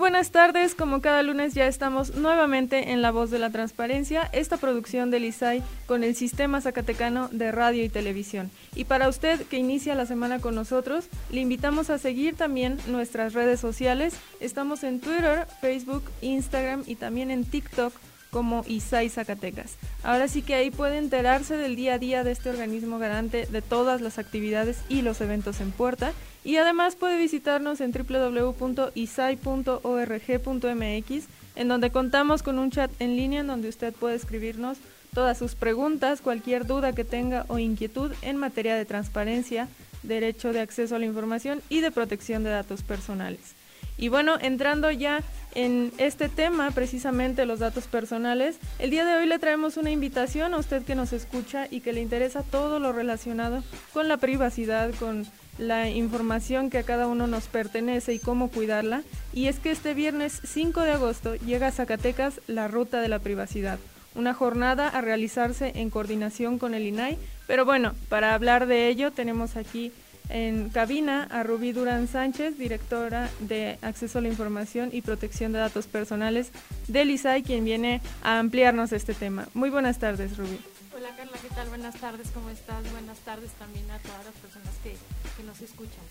Buenas tardes, como cada lunes ya estamos nuevamente en La Voz de la Transparencia, esta producción del ISAI con el Sistema Zacatecano de Radio y Televisión. Y para usted que inicia la semana con nosotros, le invitamos a seguir también nuestras redes sociales. Estamos en Twitter, Facebook, Instagram y también en TikTok como ISAI Zacatecas. Ahora sí que ahí puede enterarse del día a día de este organismo garante de todas las actividades y los eventos en puerta. Y además puede visitarnos en www.isai.org.mx, en donde contamos con un chat en línea en donde usted puede escribirnos todas sus preguntas, cualquier duda que tenga o inquietud en materia de transparencia, derecho de acceso a la información y de protección de datos personales. Y bueno, entrando ya en este tema, precisamente los datos personales, el día de hoy le traemos una invitación a usted que nos escucha y que le interesa todo lo relacionado con la privacidad, con la información que a cada uno nos pertenece y cómo cuidarla. Y es que este viernes 5 de agosto llega a Zacatecas la Ruta de la Privacidad, una jornada a realizarse en coordinación con el INAI. Pero bueno, para hablar de ello tenemos aquí en cabina a Rubí Durán Sánchez, directora de Acceso a la Información y Protección de Datos Personales del ISAI, quien viene a ampliarnos este tema. Muy buenas tardes, Rubí. Hola Carla, ¿qué tal? Buenas tardes, ¿cómo estás? Buenas tardes también a todas las personas que, que nos escuchan.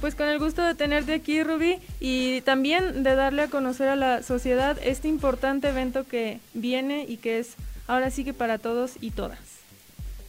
Pues con el gusto de tenerte aquí, Rubí, y también de darle a conocer a la sociedad este importante evento que viene y que es ahora sí que para todos y todas.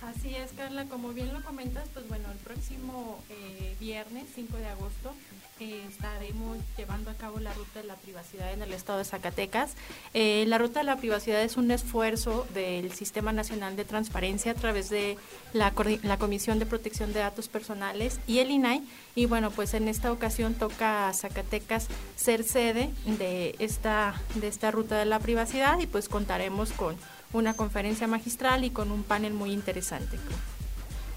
Así es, Carla, como bien lo comentas, pues bueno, el próximo eh, viernes 5 de agosto eh, estaremos llevando a cabo la Ruta de la Privacidad en el estado de Zacatecas. Eh, la Ruta de la Privacidad es un esfuerzo del Sistema Nacional de Transparencia a través de la, Comisión de Protección de Datos Personales y el INAI. Y bueno, pues en esta ocasión toca a Zacatecas ser sede de esta, de esta Ruta de la Privacidad y pues contaremos con una conferencia magistral y con un panel muy interesante.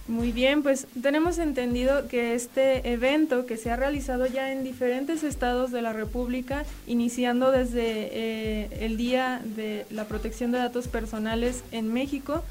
Muy bien, pues tenemos entendido que este evento que se ha realizado ya en diferentes estados de la República, iniciando desde eh, el Día de la Protección de Datos Personales en México,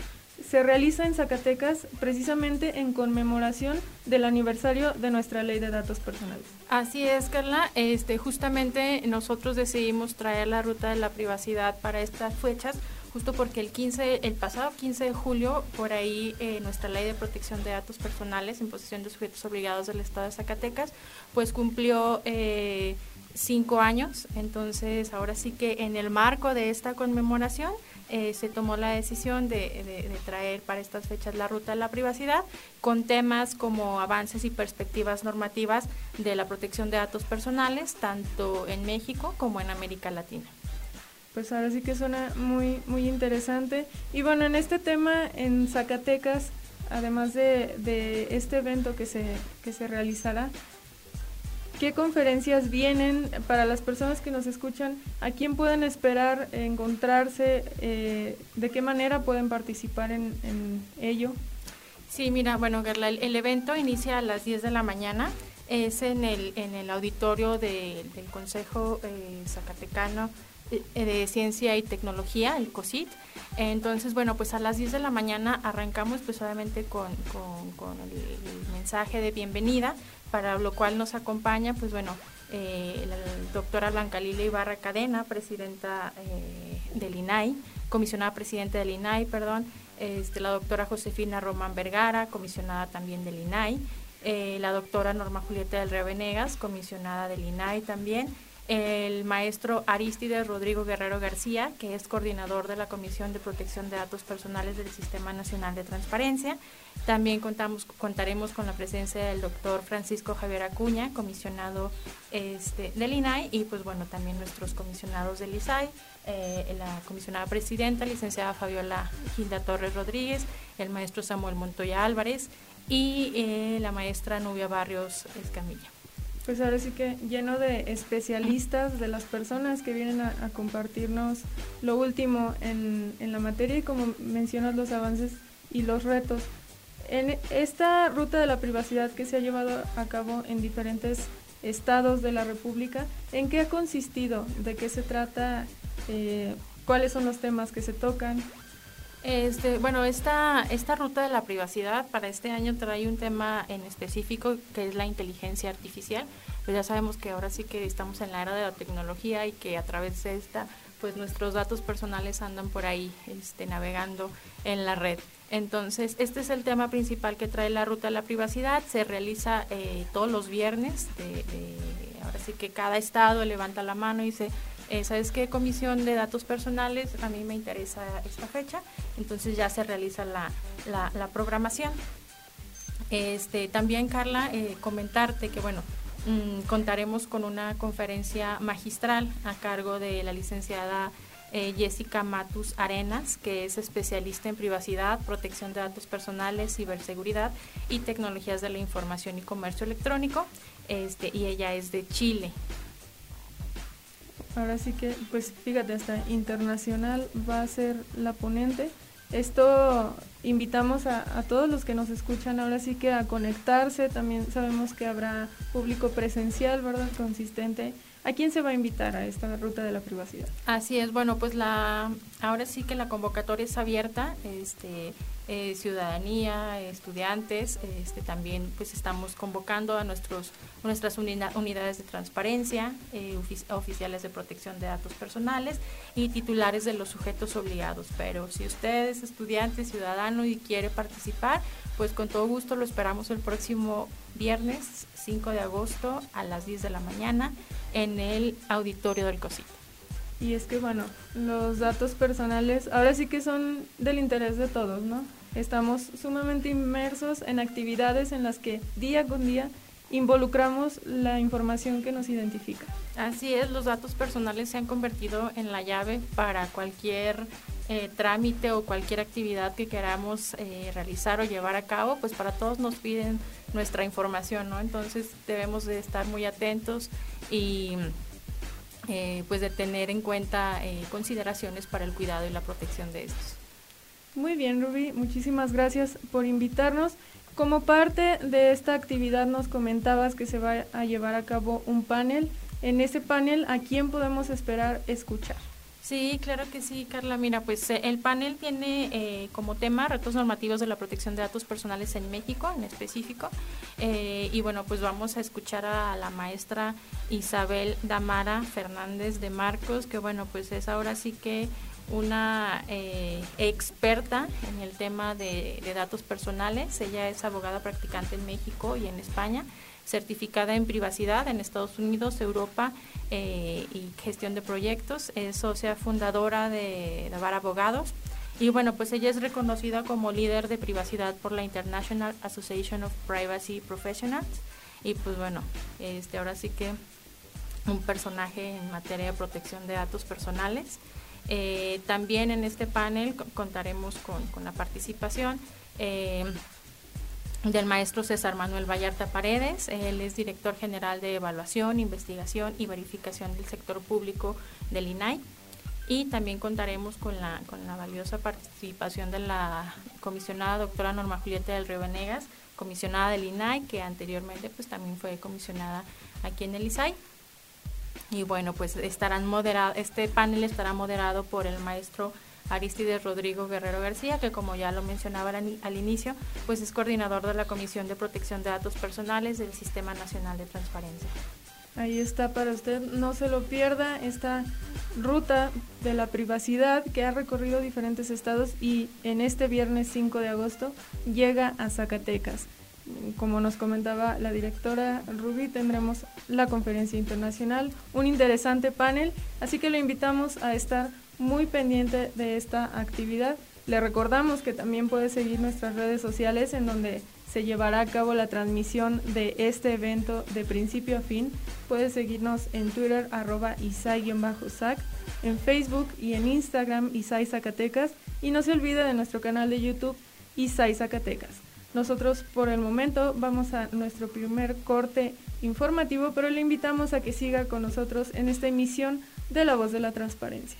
se realiza en Zacatecas precisamente en conmemoración del aniversario de nuestra ley de datos personales. Así es, Carla. Este, justamente nosotros decidimos traer la ruta de la privacidad para estas fechas justo porque el 15, el pasado 15 de julio, por ahí eh, nuestra ley de protección de datos personales en posesión de sujetos obligados del Estado de Zacatecas, pues cumplió eh, cinco años. Entonces, ahora sí que en el marco de esta conmemoración eh, se tomó la decisión de, de, traer para estas fechas la ruta de la privacidad con temas como avances y perspectivas normativas de la protección de datos personales, tanto en México como en América Latina pues ahora sí que suena muy, muy interesante. Y bueno, en este tema, en Zacatecas, además de, de este evento que se, que se realizará, ¿qué conferencias vienen para las personas que nos escuchan? ¿A quién pueden esperar encontrarse? Eh, ¿De qué manera pueden participar en, ello? Sí, mira, bueno, Gerla, el, evento inicia a las 10 de la mañana. Es en el, en el auditorio de, del Consejo eh, Zacatecano de Ciencia y Tecnología, el COSIT. Entonces, bueno, pues a las 10 de la mañana arrancamos pues obviamente con, con, el, mensaje de bienvenida, para lo cual nos acompaña, pues bueno, eh, la doctora Blanca Lila Ibarra Cadena, presidenta eh, del INAI, comisionada presidenta del INAI, perdón, este, la doctora Josefina Román Vergara, comisionada también del INAI, la doctora Norma Julieta del Río Venegas, comisionada del INAI también, el maestro Aristides Rodrigo Guerrero García, que es coordinador de la Comisión de Protección de Datos Personales del Sistema Nacional de Transparencia. También contamos, contaremos con la presencia del doctor Francisco Javier Acuña, comisionado este, del INAI, y pues bueno, también nuestros comisionados del ISAI, eh, la comisionada presidenta, licenciada Fabiola Gilda Torres Rodríguez, el maestro Samuel Montoya Álvarez y eh, la maestra Nubia Barrios Escamilla. Pues ahora sí que lleno de especialistas, de las personas que vienen a, compartirnos lo último en, en, la materia y como mencionas los avances y los retos. En esta ruta de la privacidad que se ha llevado a cabo en diferentes estados de la República, ¿en qué ha consistido? ¿De qué se trata? Eh, ¿Cuáles son los temas que se tocan? Este, bueno, esta, esta ruta de la privacidad para este año trae un tema en específico que es la inteligencia artificial. Pues ya sabemos que ahora sí que estamos en la era de la tecnología y que a través de esta, pues nuestros datos personales andan por ahí este, navegando en la red. Entonces, este es el tema principal que trae la ruta de la privacidad. Se realiza eh, todos los viernes. ahora sí que cada estado levanta la mano y dice, eh, ¿sabes qué comisión de datos personales? A mí me interesa esta fecha, entonces ya se realiza la, programación. Este, también, Carla, eh, comentarte que, bueno, mm, contaremos con una conferencia magistral a cargo de la licenciada eh, Jessica Matus Arenas, que es especialista en privacidad, protección de datos personales, ciberseguridad y tecnologías de la información y comercio electrónico, este, y ella es de Chile. Ahora sí que, pues fíjate, hasta internacional va a ser la ponente. Esto invitamos a, todos los que nos escuchan ahora sí que a conectarse. También sabemos que habrá público presencial, ¿verdad? Consistente. ¿A quién se va a invitar a esta ruta de la privacidad? Así es, bueno, pues la ahora sí que la convocatoria es abierta. Este, eh, ciudadanía, estudiantes, este, también pues estamos convocando a nuestros nuestras unidades de transparencia, eh, oficiales de protección de datos personales y titulares de los sujetos obligados. Pero si usted es estudiante, ciudadano y quiere participar, pues con todo gusto lo esperamos el próximo viernes 5 de agosto a las 10 de la mañana en el auditorio del COSIT. Y es que, bueno, los datos personales ahora sí que son del interés de todos, ¿no? Estamos sumamente inmersos en actividades en las que día con día involucramos la información que nos identifica. Así es, los datos personales se han convertido en la llave para cualquier eh, trámite o cualquier actividad que queramos eh, realizar o llevar a cabo, pues para todos nos piden nuestra información, ¿no? Entonces debemos de estar muy atentos y eh, pues de tener en cuenta consideraciones para el cuidado y la protección de estos. Muy bien, Ruby, muchísimas gracias por invitarnos. Como parte de esta actividad nos comentabas que se va a llevar a cabo un panel. En ese panel, ¿a quién podemos esperar escuchar? Sí, claro que sí, Carla. Mira, pues eh, el panel tiene eh, como tema retos normativos de la protección de datos personales en México, en específico. Eh, y bueno, pues vamos a escuchar a la maestra Isabel Damara Fernández de Marcos, que bueno, pues es ahora sí que una eh, experta en el tema de, datos personales. Ella es abogada practicante en México y en España, certificada en privacidad en Estados Unidos, Europa eh, y gestión de proyectos. Es socia fundadora de Navar Abogados. Y bueno, pues ella es reconocida como líder de privacidad por la International Association of Privacy Professionals. Y pues bueno, este ahora sí que un personaje en materia de protección de datos personales. Eh, también en este panel contaremos con, la participación eh, del maestro César Manuel Vallarta Paredes. Él es director general de evaluación, investigación y verificación del sector público del INAI. Y también contaremos con la, con la valiosa participación de la comisionada doctora Norma Julieta del Río Venegas, comisionada del INAI, que anteriormente pues también fue comisionada aquí en el ISAI. Y bueno, pues estarán moderado, este panel estará moderado por el maestro Aristides Rodrigo Guerrero García, que como ya lo mencionaba al, inicio, pues es coordinador de la Comisión de Protección de Datos Personales del Sistema Nacional de Transparencia. Ahí está para usted, no se lo pierda, esta ruta de la privacidad que ha recorrido diferentes estados y en este viernes 5 de agosto llega a Zacatecas como nos comentaba la directora Ruby, tendremos la conferencia internacional, un interesante panel, así que lo invitamos a estar muy pendiente de esta actividad. Le recordamos que también puede seguir nuestras redes sociales en donde se llevará a cabo la transmisión de este evento de principio a fin. Puede seguirnos en Twitter arroba isai-sac, en Facebook y en Instagram Isai Zacatecas y no se olvide de nuestro canal de YouTube Isai Zacatecas. Nosotros por el momento vamos a nuestro primer corte informativo, pero le invitamos a que siga con nosotros en esta emisión de La Voz de la Transparencia.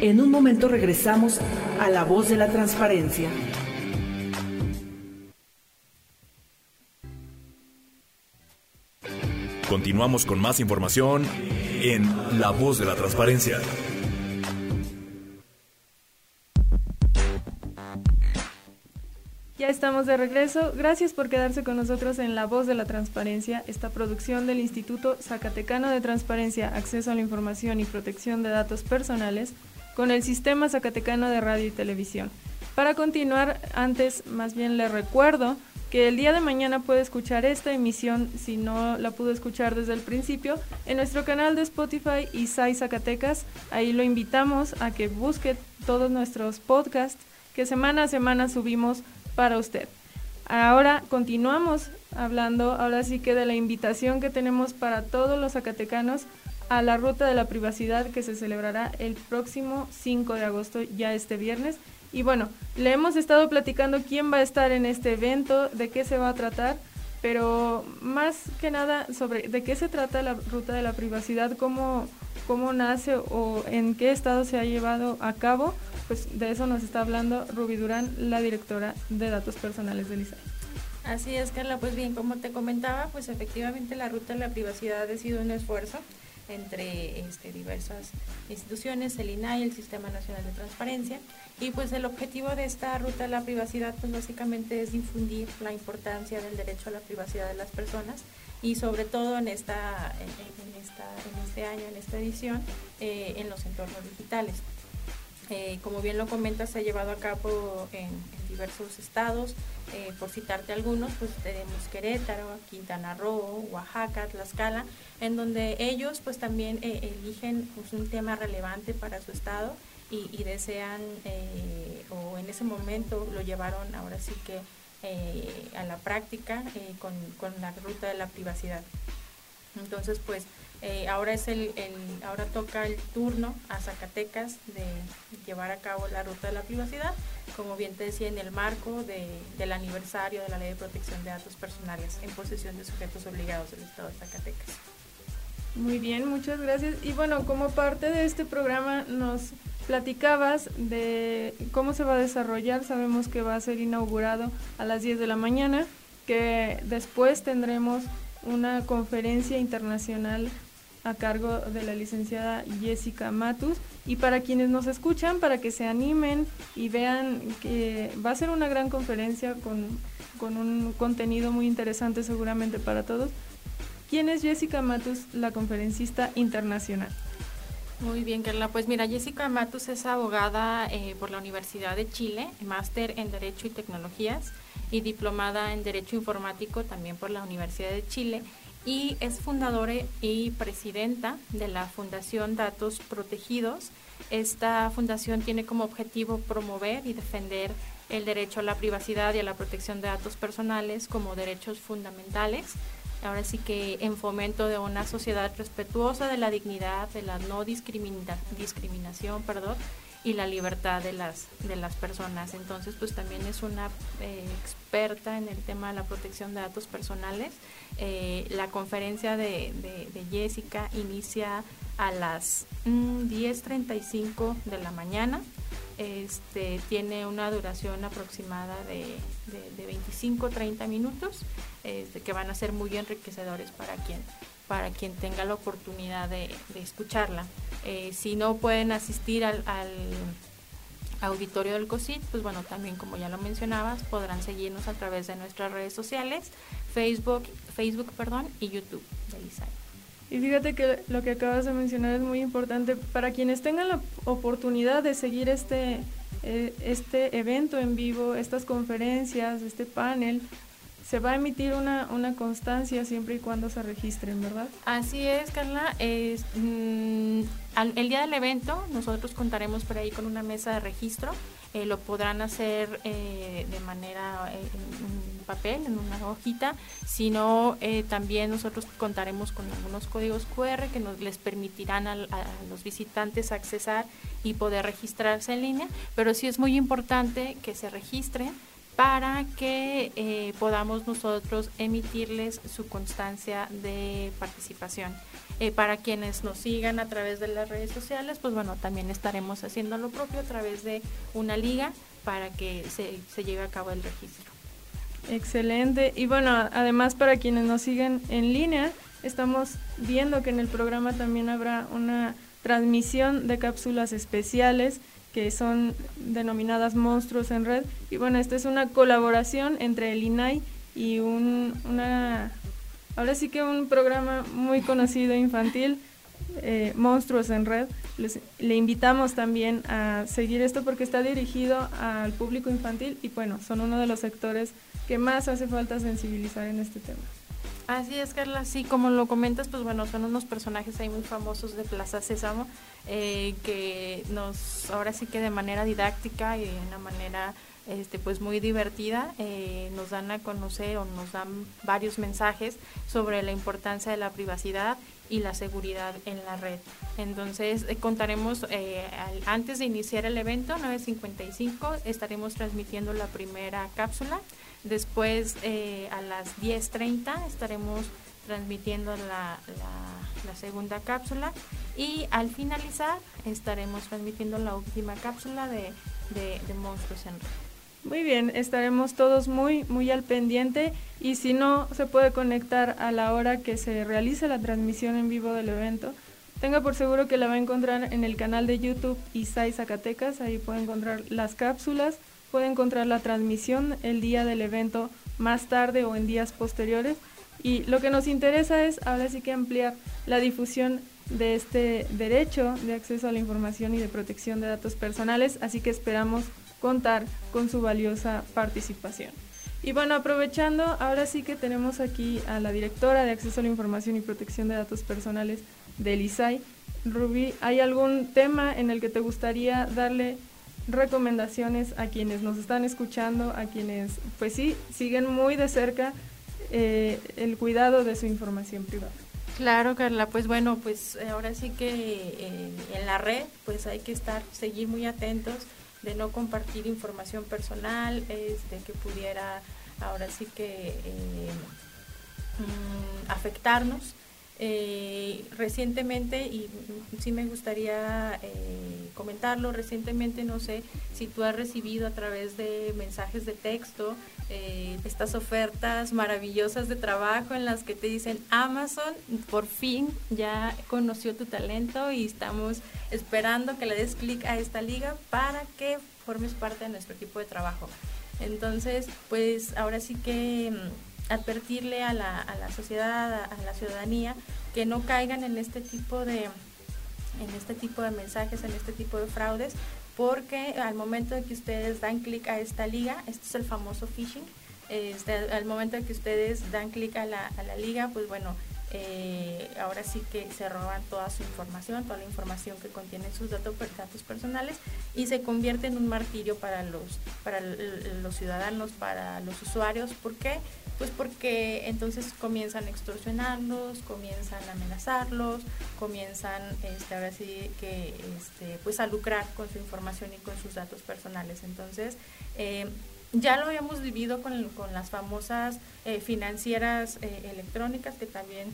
En un momento regresamos a La Voz de la Transparencia. Continuamos con más información en La Voz de la Transparencia. Ya estamos de regreso. Gracias por quedarse con nosotros en La Voz de la Transparencia, esta producción del Instituto Zacatecano de Transparencia, Acceso a la Información y Protección de Datos Personales con el Sistema Zacatecano de Radio y Televisión. Para continuar, antes más bien le recuerdo que el día de mañana puede escuchar esta emisión, si no la pudo escuchar desde el principio, en nuestro canal de Spotify Isai Zacatecas. Ahí lo invitamos a que busque todos nuestros podcasts que semana a semana subimos para usted. Ahora continuamos hablando, ahora sí que de la invitación que tenemos para todos los zacatecanos a la Ruta de la Privacidad que se celebrará el próximo 5 de agosto, ya este viernes. Y bueno, le hemos estado platicando quién va a estar en este evento, de qué se va a tratar, pero más que nada sobre de qué se trata la ruta de la privacidad, cómo, cómo nace o en qué estado se ha llevado a cabo, pues de eso nos está hablando Ruby Durán, la directora de datos personales del ISAI. Así es, Carla, pues bien, como te comentaba, pues efectivamente la ruta de la privacidad ha sido un esfuerzo entre este, diversas instituciones, el INAI, el Sistema Nacional de Transparencia, y pues el objetivo de esta ruta de la privacidad pues básicamente es difundir la importancia del derecho a la privacidad de las personas y sobre todo en esta en, esta, en este año, en esta edición, eh, en los entornos digitales. Eh, como bien lo comentas, se ha llevado a cabo en, diversos estados. Eh, por citarte algunos, pues tenemos Querétaro, Quintana Roo, Oaxaca, Tlaxcala, en donde ellos pues también eligen pues, un tema relevante para su estado y, desean, eh, o en ese momento lo llevaron ahora sí que eh, a la práctica eh, con, con, la ruta de la privacidad. Entonces, pues ahora es el, ahora toca el turno a Zacatecas de llevar a cabo la ruta de la privacidad, como bien te decía, en el marco de, del aniversario de la Ley de Protección de Datos Personales en posesión de sujetos obligados del Estado de Zacatecas. Muy bien, muchas gracias. Y bueno, como parte de este programa nos platicabas de cómo se va a desarrollar. Sabemos que va a ser inaugurado a las 10 de la mañana, que después tendremos una conferencia internacional a cargo de la licenciada Jessica Matus. Y para quienes nos escuchan, para que se animen y vean que va a ser una gran conferencia con, con un contenido muy interesante seguramente para todos. ¿Quién es Jessica Matus, la conferencista internacional? Muy bien, Carla. Pues mira, Jessica Matus es abogada eh, por la Universidad de Chile, máster en Derecho y Tecnologías y diplomada en Derecho Informático también por la Universidad de Chile y es fundadora y presidenta de la Fundación Datos Protegidos. Esta fundación tiene como objetivo promover y defender el derecho a la privacidad y a la protección de datos personales como derechos fundamentales ahora sí que en fomento de una sociedad respetuosa de la dignidad, de la no discriminación, perdón, y la libertad de las, de las personas. Entonces, pues también es una eh, experta en el tema de la protección de datos personales. Eh, la conferencia de, Jessica inicia a las 10.35 mm, de la mañana. Este, tiene una duración aproximada de, de, 25-30 minutos este, que van a ser muy enriquecedores para quien, para quien tenga la oportunidad de, escucharla. Eh, si no pueden asistir al, auditorio del COSIT, pues bueno, también como ya lo mencionabas, podrán seguirnos a través de nuestras redes sociales, Facebook, Facebook perdón, y YouTube de ISAI. Y fíjate que lo que acabas de mencionar es muy importante para quienes tengan la oportunidad de seguir este, eh, este evento en vivo, estas conferencias, este panel, se va a emitir una, una constancia siempre y cuando se registren, ¿verdad? Así es, Carla. Es, mm, el día del evento nosotros contaremos por ahí con una mesa de registro. Eh, lo podrán hacer eh, de manera papel, en una hojita, sino eh, también nosotros contaremos con algunos códigos QR que les permitirán a, los visitantes accesar y poder registrarse en línea, pero sí es muy importante que se registren para que eh, podamos nosotros emitirles su constancia de participación. Eh, para quienes nos sigan a través de las redes sociales, pues bueno, también estaremos haciendo lo propio a través de una liga para que se, se lleve a cabo el registro. Excelente. Y bueno, además para quienes nos siguen en línea, estamos viendo que en el programa también habrá una transmisión de cápsulas especiales que son denominadas monstruos en red. Y bueno, esta es una colaboración entre el INAI y un, una, ahora sí que un programa muy conocido infantil, eh, Monstruos en Red. le invitamos también a seguir esto porque está dirigido al público infantil y bueno, son uno de los sectores que más hace falta sensibilizar en este tema. Así es, Carla, así como lo comentas, pues bueno, son unos personajes ahí muy famosos de Plaza Sésamo eh, que nos, ahora sí que de manera didáctica y de una manera este, pues muy divertida, eh, nos dan a conocer o nos dan varios mensajes sobre la importancia de la privacidad y la seguridad en la red. Entonces eh, contaremos antes de iniciar el evento 9.55 estaremos transmitiendo la primera cápsula Después eh, a las 10.30 estaremos transmitiendo la, la, segunda cápsula y al finalizar estaremos transmitiendo la última cápsula de, de, Monstruos en Red. Muy bien, estaremos todos muy, muy al pendiente y si no se puede conectar a la hora que se realice la transmisión en vivo del evento, tenga por seguro que la va a encontrar en el canal de YouTube ISAI Zacatecas, ahí puede encontrar las cápsulas, puede encontrar la transmisión el día del evento más tarde o en días posteriores. Y lo que nos interesa es ahora sí que ampliar la difusión de este derecho de acceso a la información y de protección de datos personales, así que esperamos contar con su valiosa participación. Y bueno, aprovechando, ahora sí que tenemos aquí a la directora de acceso a la información y protección de datos personales del ISAI. Rubí, ¿hay algún tema en el que te gustaría darle recomendaciones a quienes nos están escuchando, a quienes, pues sí, siguen muy de cerca eh, el cuidado de su información privada. Claro, Carla, pues bueno, pues eh, ahora sí que eh, en la red, pues hay que estar, seguir muy atentos de no compartir información personal, este, que pudiera ahora sí que mm, afectarnos eh, recientemente, y sí me gustaría eh, comentarlo, recientemente no sé si tú has recibido a través de mensajes de texto eh, estas ofertas maravillosas de trabajo en las que te dicen Amazon por fin ya conoció tu talento y estamos esperando que le des clic a esta liga para que formes parte de nuestro equipo de trabajo. Entonces, pues ahora sí que advertirle a la, a la sociedad, a, la ciudadanía, que no caigan en este tipo de en este tipo de mensajes, en este tipo de fraudes, porque al momento de que ustedes dan clic a esta liga, este es el famoso phishing, este, al momento de que ustedes dan clic a la, a la liga, pues bueno, eh, ahora sí que se roban toda su información, toda la información que contiene sus datos, datos personales y se convierte en un martirio para los, para los ciudadanos, para los usuarios. ¿Por qué? Pues porque entonces comienzan a extorsionarlos, comienzan a amenazarlos, comienzan este, ahora sí que este, pues a lucrar con su información y con sus datos personales. Entonces, eh, ya lo habíamos vivido con, con las famosas eh, financieras eh, electrónicas que también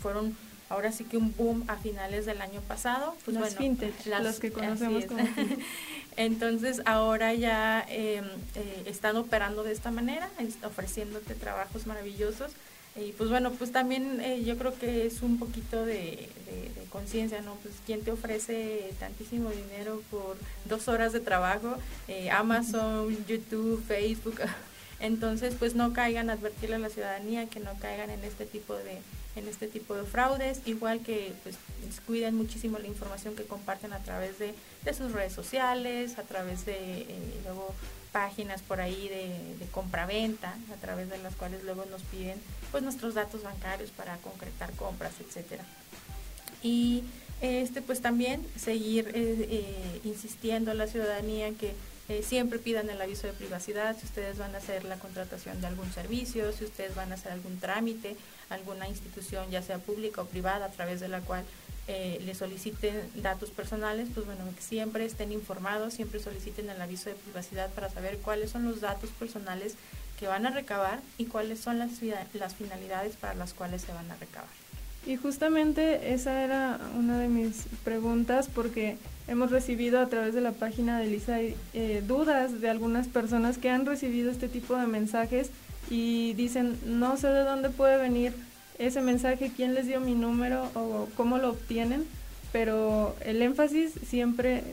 fueron ahora sí que un boom a finales del año pasado. Pues las fintech, las, que conocemos como Entonces ahora ya em, eh, están operando de esta manera, ofreciéndote trabajos maravillosos. Y pues bueno, pues también eh, yo creo que es un poquito de, conciencia, ¿no? Pues quién te ofrece tantísimo dinero por dos horas de trabajo, eh, Amazon, YouTube, Facebook. Entonces, pues no caigan, advertirle a la ciudadanía que no caigan en este tipo de, en este tipo de fraudes, igual que pues cuiden muchísimo la información que comparten a través de, sus redes sociales, a través de eh, luego páginas por ahí de, de compra-venta, a través de las cuales luego nos piden pues nuestros datos bancarios para concretar compras, etcétera. Y este pues también seguir eh, eh, insistiendo a la ciudadanía que eh, siempre pidan el aviso de privacidad si ustedes van a hacer la contratación de algún servicio, si ustedes van a hacer algún trámite, alguna institución, ya sea pública o privada, a través de la cual eh, le soliciten datos personales, pues bueno, que siempre estén informados, siempre soliciten el aviso de privacidad para saber cuáles son los datos personales que van a recabar y cuáles son las, las finalidades para las cuales se van a recabar. Y justamente esa era una de mis preguntas porque hemos recibido a través de la página de Lisa eh, dudas de algunas personas que han recibido este tipo de mensajes y dicen no sé de dónde puede venir ese mensaje, quién les dio mi número o cómo lo obtienen, pero el énfasis siempre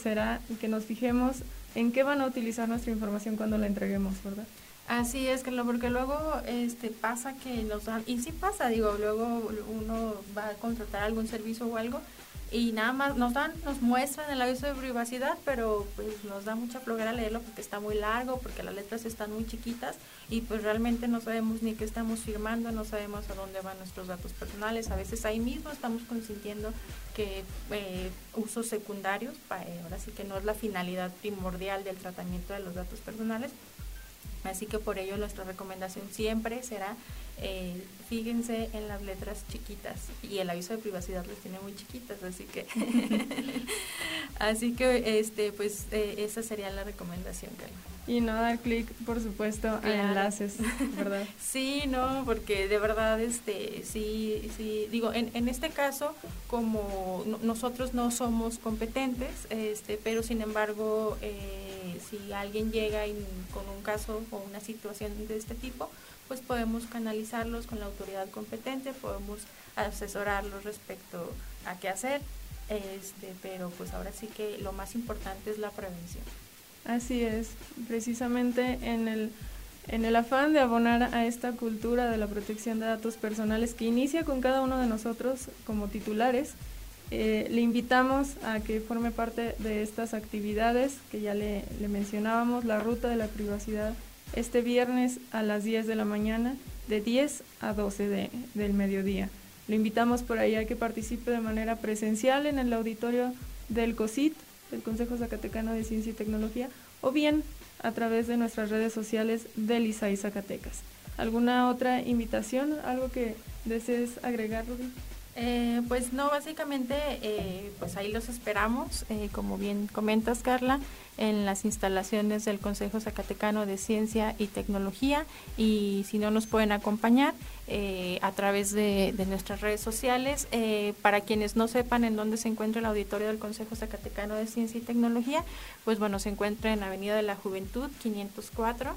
será que nos fijemos en qué van a utilizar nuestra información cuando la entreguemos, ¿verdad? Así es, que porque luego este pasa que nos dan, y sí pasa, digo, luego uno va a contratar algún servicio o algo y nada más nos dan, nos muestran el aviso de privacidad, pero pues nos da mucha flojera leerlo porque está muy largo, porque las letras están muy chiquitas y pues realmente no sabemos ni qué estamos firmando, no sabemos a dónde van nuestros datos personales, a veces ahí mismo estamos consintiendo que eh, usos secundarios, eh, ahora sí que no es la finalidad primordial del tratamiento de los datos personales, Así que por ello nuestra recomendación siempre será eh, fíjense en las letras chiquitas y el aviso de privacidad las tiene muy chiquitas, así que así que este pues eh, esa sería la recomendación. Y no dar clic, por supuesto, a enlaces, ¿verdad? sí, no, porque de verdad, este, sí, sí, digo, en, en este caso, como nosotros no somos competentes, este, pero sin embargo, eh, si alguien llega con un caso o una situación de este tipo, pues podemos canalizarlos con la autoridad competente, podemos asesorarlos respecto a qué hacer, este, pero pues ahora sí que lo más importante es la prevención. Así es, precisamente en el, en el afán de abonar a esta cultura de la protección de datos personales que inicia con cada uno de nosotros como titulares, eh, le invitamos a que forme parte de estas actividades que ya le, mencionábamos, la ruta de la privacidad, este viernes a las 10 de la mañana, de 10 a 12 de, del mediodía. Le invitamos por ahí a que participe de manera presencial en el auditorio del COSIT del Consejo Zacatecano de Ciencia y Tecnología, o bien a través de nuestras redes sociales del ISAI Zacatecas. ¿Alguna otra invitación? ¿Algo que desees agregar, Rubí? Eh, pues no, básicamente, eh, pues ahí los esperamos, eh, como bien comentas, Carla, en las instalaciones del Consejo Zacatecano de Ciencia y Tecnología y si no nos pueden acompañar a través de, nuestras redes sociales, para quienes no sepan en dónde se encuentra el auditorio del Consejo Zacatecano de Ciencia y Tecnología, pues bueno, se encuentra en Avenida de la Juventud 504.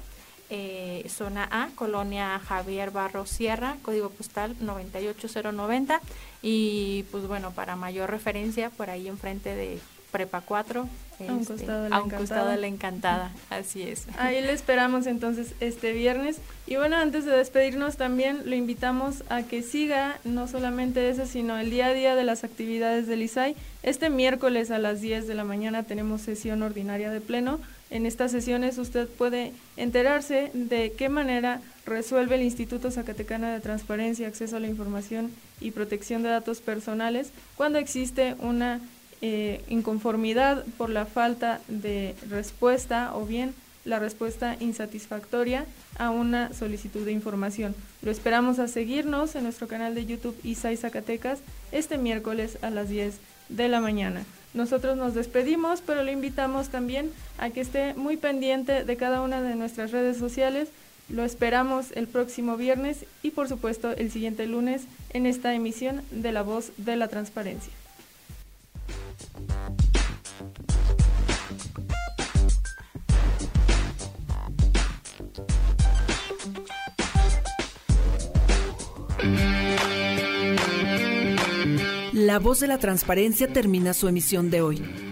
Eh, zona A, Colonia Javier Barro Sierra, código postal 98090 y pues bueno, para mayor referencia por ahí enfrente de Prepa 4, a un este, costado, de la, costado de la encantada, así es. Ahí le esperamos entonces este viernes. Y bueno, antes de despedirnos también lo invitamos a que siga no solamente eso, sino el día a día de las actividades del ISAI. Este miércoles a las 10 de la mañana tenemos sesión ordinaria de pleno en estas sesiones usted puede enterarse de qué manera resuelve el Instituto Zacatecano de Transparencia, Acceso a la Información y Protección de Datos Personales cuando existe una eh, inconformidad por la falta de respuesta o bien la respuesta insatisfactoria a una solicitud de información. Lo esperamos a seguirnos en nuestro canal de YouTube ISAI Zacatecas este miércoles a las 10 de la mañana. Nosotros nos despedimos, pero le invitamos también a que esté muy pendiente de cada una de nuestras redes sociales. Lo esperamos el próximo viernes y por supuesto el siguiente lunes en esta emisión de La Voz de la Transparencia. La voz de la transparencia termina su emisión de hoy.